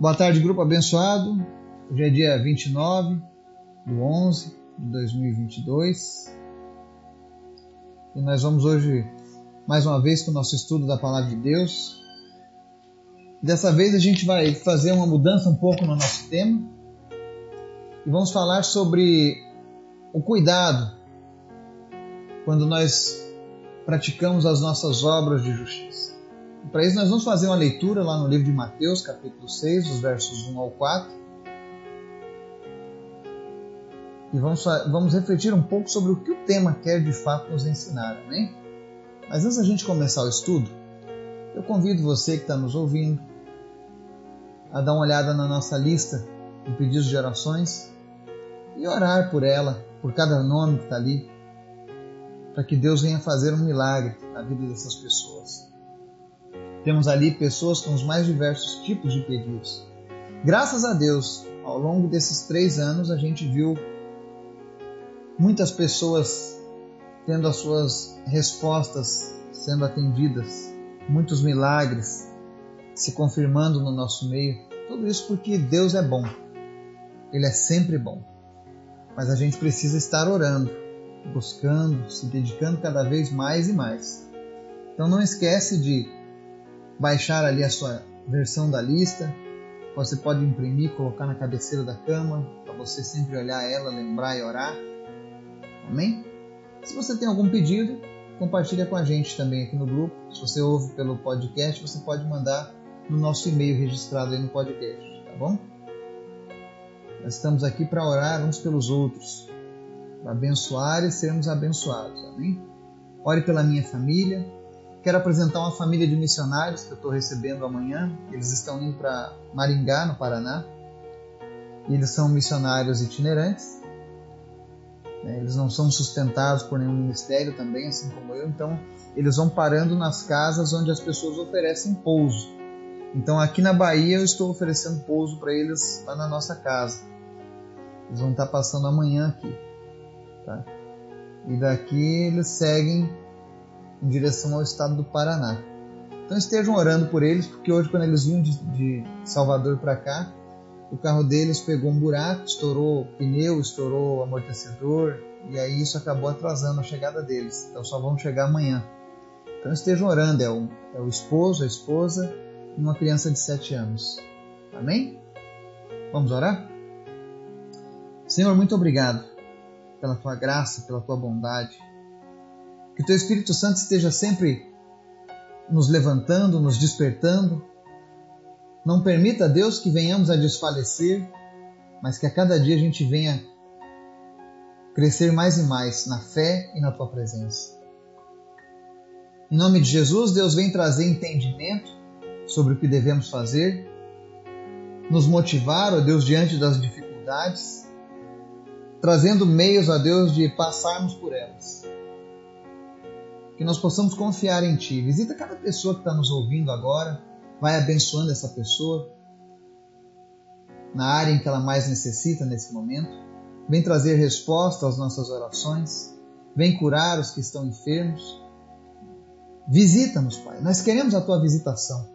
Boa tarde, grupo abençoado. Hoje é dia 29 do 11 de 2022 e nós vamos hoje mais uma vez com o nosso estudo da Palavra de Deus. Dessa vez a gente vai fazer uma mudança um pouco no nosso tema e vamos falar sobre o cuidado quando nós praticamos as nossas obras de justiça. Para isso, nós vamos fazer uma leitura lá no livro de Mateus, capítulo 6, os versos 1 ao 4. E vamos, vamos refletir um pouco sobre o que o tema quer de fato nos ensinar, amém? Mas antes da gente começar o estudo, eu convido você que está nos ouvindo a dar uma olhada na nossa lista de pedidos de orações e orar por ela, por cada nome que está ali, para que Deus venha fazer um milagre na vida dessas pessoas. Temos ali pessoas com os mais diversos tipos de pedidos. Graças a Deus, ao longo desses três anos, a gente viu muitas pessoas tendo as suas respostas sendo atendidas, muitos milagres se confirmando no nosso meio. Tudo isso porque Deus é bom. Ele é sempre bom. Mas a gente precisa estar orando, buscando, se dedicando cada vez mais e mais. Então não esquece de baixar ali a sua versão da lista. Você pode imprimir, colocar na cabeceira da cama, para você sempre olhar ela, lembrar e orar. Amém? Se você tem algum pedido, compartilha com a gente também aqui no grupo. Se você ouve pelo podcast, você pode mandar no nosso e-mail registrado aí no podcast, tá bom? Nós estamos aqui para orar uns pelos outros, para abençoar e sermos abençoados. Amém? Ore pela minha família, Quero apresentar uma família de missionários que eu estou recebendo amanhã. Eles estão indo para Maringá, no Paraná. Eles são missionários itinerantes. Né? Eles não são sustentados por nenhum ministério também, assim como eu. Então, eles vão parando nas casas onde as pessoas oferecem pouso. Então, aqui na Bahia, eu estou oferecendo pouso para eles lá na nossa casa. Eles vão estar passando amanhã aqui. Tá? E daqui eles seguem em direção ao estado do Paraná. Então estejam orando por eles, porque hoje, quando eles vinham de, de Salvador para cá, o carro deles pegou um buraco, estourou pneu, estourou amortecedor, e aí isso acabou atrasando a chegada deles. Então só vão chegar amanhã. Então estejam orando, é o, é o esposo, a esposa e uma criança de 7 anos. Amém? Vamos orar? Senhor, muito obrigado pela tua graça, pela tua bondade. Que teu Espírito Santo esteja sempre nos levantando, nos despertando. Não permita, Deus, que venhamos a desfalecer, mas que a cada dia a gente venha crescer mais e mais na fé e na tua presença. Em nome de Jesus, Deus vem trazer entendimento sobre o que devemos fazer, nos motivar, ó Deus, diante das dificuldades, trazendo meios, ó Deus, de passarmos por elas que nós possamos confiar em Ti. Visita cada pessoa que está nos ouvindo agora, vai abençoando essa pessoa na área em que ela mais necessita nesse momento. Vem trazer resposta às nossas orações, vem curar os que estão enfermos. Visita-nos, Pai. Nós queremos a Tua visitação.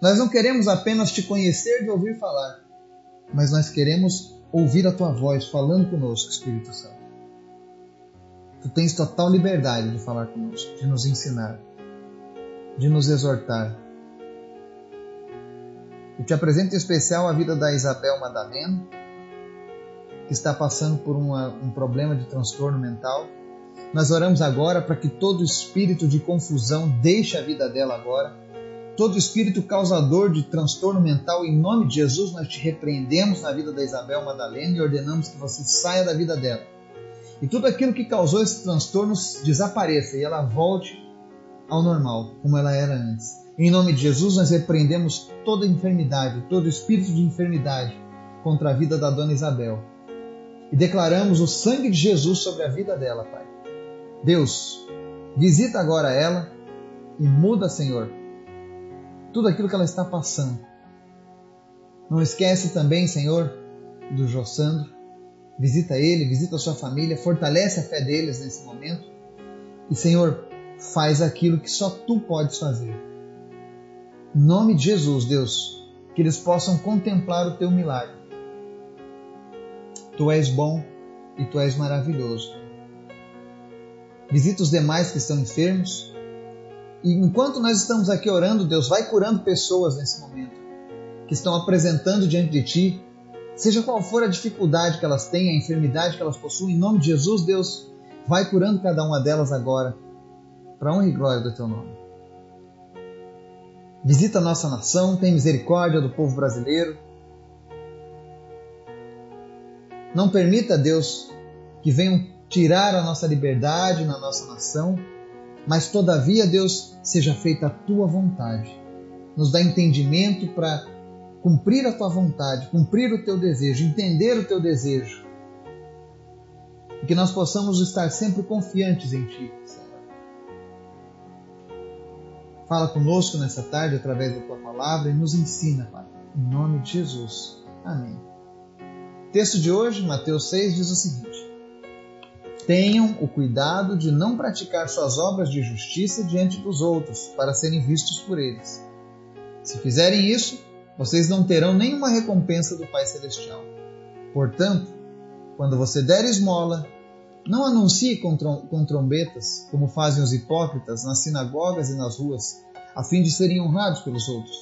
Nós não queremos apenas te conhecer de ouvir falar, mas nós queremos ouvir a Tua voz falando conosco, Espírito Santo. Tu tens total liberdade de falar conosco, de nos ensinar, de nos exortar. Eu te apresento em especial a vida da Isabel Madalena, que está passando por uma, um problema de transtorno mental. Nós oramos agora para que todo espírito de confusão deixe a vida dela agora. Todo espírito causador de transtorno mental, em nome de Jesus, nós te repreendemos na vida da Isabel Madalena e ordenamos que você saia da vida dela e tudo aquilo que causou esse transtorno desapareça e ela volte ao normal, como ela era antes. Em nome de Jesus, nós repreendemos toda enfermidade, todo espírito de enfermidade contra a vida da dona Isabel. E declaramos o sangue de Jesus sobre a vida dela, Pai. Deus, visita agora ela e muda, Senhor, tudo aquilo que ela está passando. Não esquece também, Senhor, do Jossandro, Visita ele, visita a sua família, fortalece a fé deles nesse momento. E, Senhor, faz aquilo que só tu podes fazer. Em nome de Jesus, Deus, que eles possam contemplar o teu milagre. Tu és bom e tu és maravilhoso. Visita os demais que estão enfermos. E enquanto nós estamos aqui orando, Deus vai curando pessoas nesse momento que estão apresentando diante de ti, seja qual for a dificuldade que elas têm, a enfermidade que elas possuem, em nome de Jesus, Deus, vai curando cada uma delas agora, para honra e glória do teu nome. Visita a nossa nação, tem misericórdia do povo brasileiro. Não permita, Deus, que venham tirar a nossa liberdade na nossa nação, mas todavia, Deus, seja feita a tua vontade. Nos dá entendimento para cumprir a tua vontade, cumprir o teu desejo, entender o teu desejo. E que nós possamos estar sempre confiantes em ti, Senhor. Fala conosco nessa tarde através da tua palavra e nos ensina, Pai. Em nome de Jesus. Amém. Texto de hoje, Mateus 6, diz o seguinte: Tenham o cuidado de não praticar suas obras de justiça diante dos outros, para serem vistos por eles. Se fizerem isso, vocês não terão nenhuma recompensa do Pai Celestial. Portanto, quando você der esmola, não anuncie com, com trombetas, como fazem os hipócritas nas sinagogas e nas ruas, a fim de serem honrados pelos outros.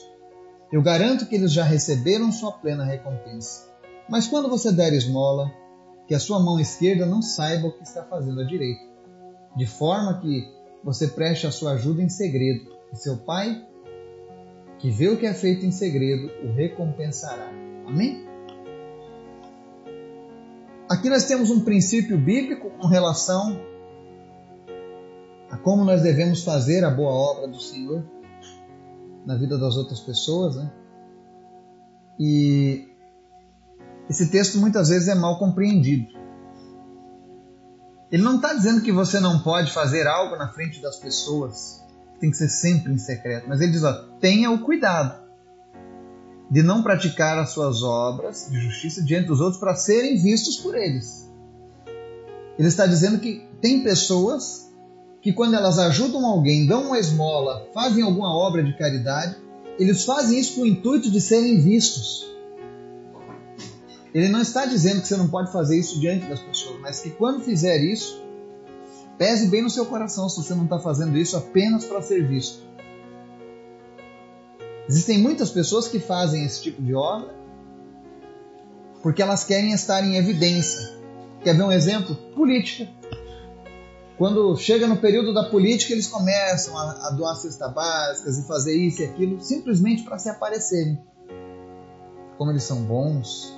Eu garanto que eles já receberam sua plena recompensa. Mas quando você der esmola, que a sua mão esquerda não saiba o que está fazendo a direita, de forma que você preste a sua ajuda em segredo, e seu pai, que vê o que é feito em segredo, o recompensará. Amém? Aqui nós temos um princípio bíblico com relação a como nós devemos fazer a boa obra do Senhor na vida das outras pessoas, né? E esse texto muitas vezes é mal compreendido. Ele não está dizendo que você não pode fazer algo na frente das pessoas, tem que ser sempre em secreto, mas ele diz: ó, tenha o cuidado de não praticar as suas obras de justiça diante dos outros para serem vistos por eles. Ele está dizendo que tem pessoas que, quando elas ajudam alguém, dão uma esmola, fazem alguma obra de caridade, eles fazem isso com o intuito de serem vistos. Ele não está dizendo que você não pode fazer isso diante das pessoas, mas que quando fizer isso, pese bem no seu coração se você não está fazendo isso apenas para ser visto. Existem muitas pessoas que fazem esse tipo de obra porque elas querem estar em evidência. Quer ver um exemplo? Política. Quando chega no período da política, eles começam a, a doar cestas básicas e fazer isso e aquilo simplesmente para se aparecerem. Como eles são bons,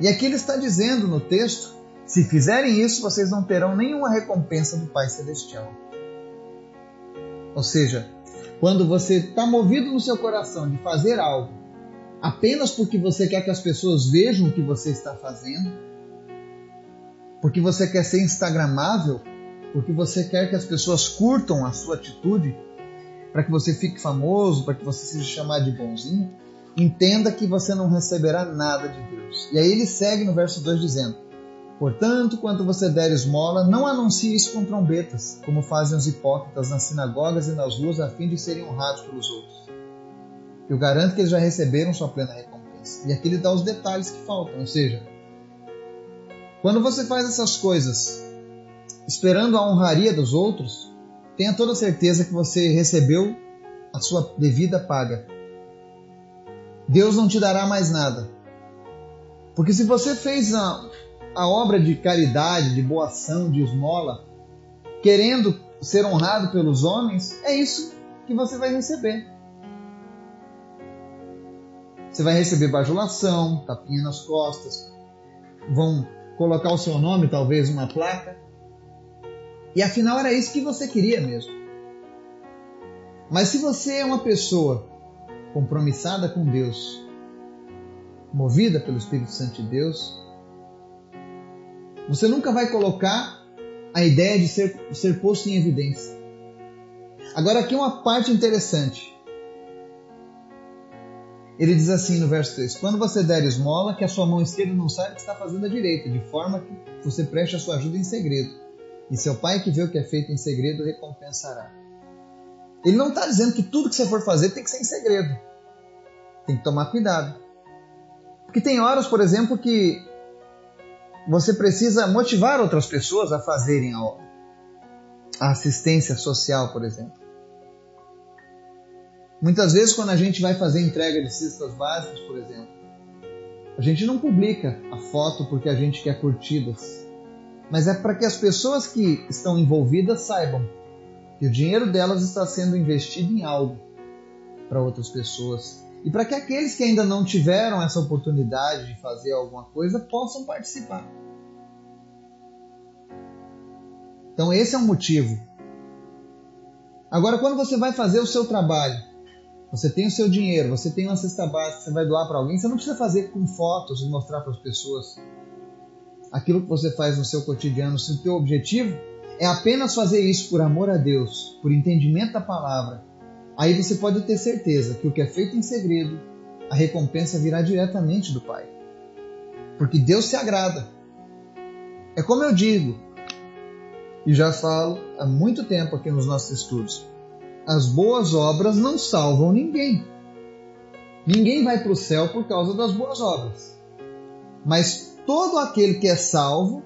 e aqui ele está dizendo no texto: se fizerem isso, vocês não terão nenhuma recompensa do Pai Celestial. Ou seja, quando você está movido no seu coração de fazer algo apenas porque você quer que as pessoas vejam o que você está fazendo, porque você quer ser instagramável, porque você quer que as pessoas curtam a sua atitude, para que você fique famoso, para que você seja chamado de bonzinho, entenda que você não receberá nada de Deus. E aí ele segue no verso 2 dizendo: Portanto, quando você der esmola, não anuncie isso com trombetas, como fazem os hipócritas nas sinagogas e nas ruas, a fim de serem honrados pelos outros. Eu garanto que eles já receberam sua plena recompensa. E aqui ele dá os detalhes que faltam, ou seja, quando você faz essas coisas esperando a honraria dos outros, tenha toda certeza que você recebeu a sua devida paga. Deus não te dará mais nada. Porque se você fez a, a obra de caridade, de boa ação, de esmola, querendo ser honrado pelos homens, é isso que você vai receber. Você vai receber bajulação, tapinha nas costas, vão colocar o seu nome, talvez uma placa. E afinal era isso que você queria mesmo. Mas se você é uma pessoa compromissada com Deus, movida pelo Espírito Santo de Deus, você nunca vai colocar a ideia de ser, ser posto em evidência. Agora, aqui uma parte interessante. Ele diz assim no verso 3: Quando você der esmola, que a sua mão esquerda não saiba o que está fazendo a direita, de forma que você preste a sua ajuda em segredo. E seu pai que vê o que é feito em segredo recompensará. Ele não está dizendo que tudo que você for fazer tem que ser em segredo. Tem que tomar cuidado. Porque tem horas, por exemplo, que você precisa motivar outras pessoas a fazerem a obra. A assistência social, por exemplo. Muitas vezes, quando a gente vai fazer entrega de cestas básicas, por exemplo, a gente não publica a foto porque a gente quer curtidas, mas é para que as pessoas que estão envolvidas saibam que o dinheiro delas está sendo investido em algo para outras pessoas e para que aqueles que ainda não tiveram essa oportunidade de fazer alguma coisa possam participar. Então, esse é um motivo. Agora, quando você vai fazer o seu trabalho, você tem o seu dinheiro, você tem uma cesta básica, você vai doar para alguém, você não precisa fazer com fotos e mostrar para as pessoas aquilo que você faz no seu cotidiano. Se o teu objetivo é apenas fazer isso por amor a Deus, por entendimento da palavra, aí você pode ter certeza que o que é feito em segredo, a recompensa virá diretamente do Pai. Porque Deus se agrada. É como eu digo, e já falo há muito tempo aqui nos nossos estudos: as boas obras não salvam ninguém. Ninguém vai para o céu por causa das boas obras. Mas todo aquele que é salvo,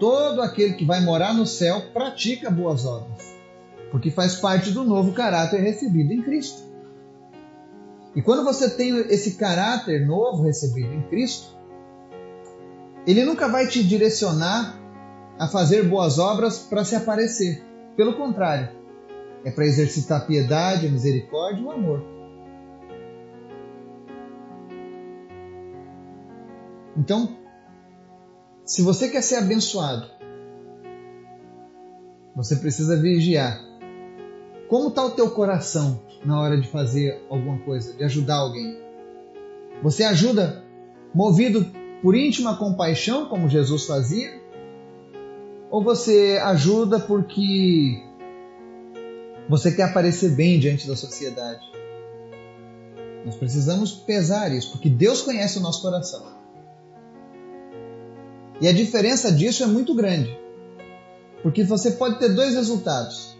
todo aquele que vai morar no céu, pratica boas obras porque faz parte do novo caráter recebido em Cristo. E quando você tem esse caráter novo recebido em Cristo, ele nunca vai te direcionar a fazer boas obras para se aparecer. Pelo contrário, é para exercitar a piedade, a misericórdia e o amor. Então, se você quer ser abençoado, você precisa vigiar como está o teu coração na hora de fazer alguma coisa, de ajudar alguém? Você ajuda movido por íntima compaixão, como Jesus fazia? Ou você ajuda porque você quer aparecer bem diante da sociedade? Nós precisamos pesar isso, porque Deus conhece o nosso coração. E a diferença disso é muito grande. Porque você pode ter dois resultados.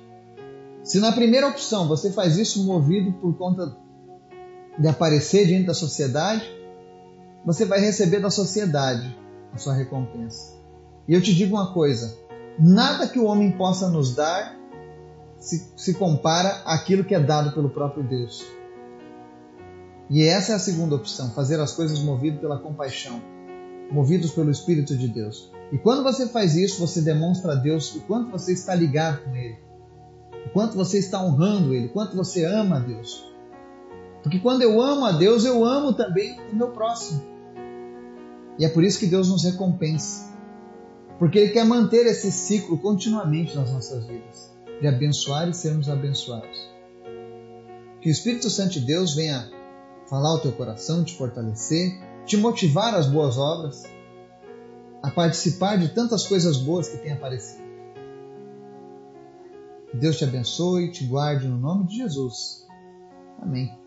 Se na primeira opção você faz isso movido por conta de aparecer diante da sociedade, você vai receber da sociedade a sua recompensa. E eu te digo uma coisa: nada que o homem possa nos dar se, se compara àquilo que é dado pelo próprio Deus. E essa é a segunda opção: fazer as coisas movido pela compaixão, movidos pelo Espírito de Deus. E quando você faz isso, você demonstra a Deus o quanto você está ligado com Ele quanto você está honrando Ele, quanto você ama a Deus. Porque quando eu amo a Deus, eu amo também o meu próximo. E é por isso que Deus nos recompensa. Porque Ele quer manter esse ciclo continuamente nas nossas vidas, de abençoar e sermos abençoados. Que o Espírito Santo de Deus venha falar ao teu coração, te fortalecer, te motivar às boas obras, a participar de tantas coisas boas que têm aparecido. Deus te abençoe e te guarde no nome de Jesus. Amém.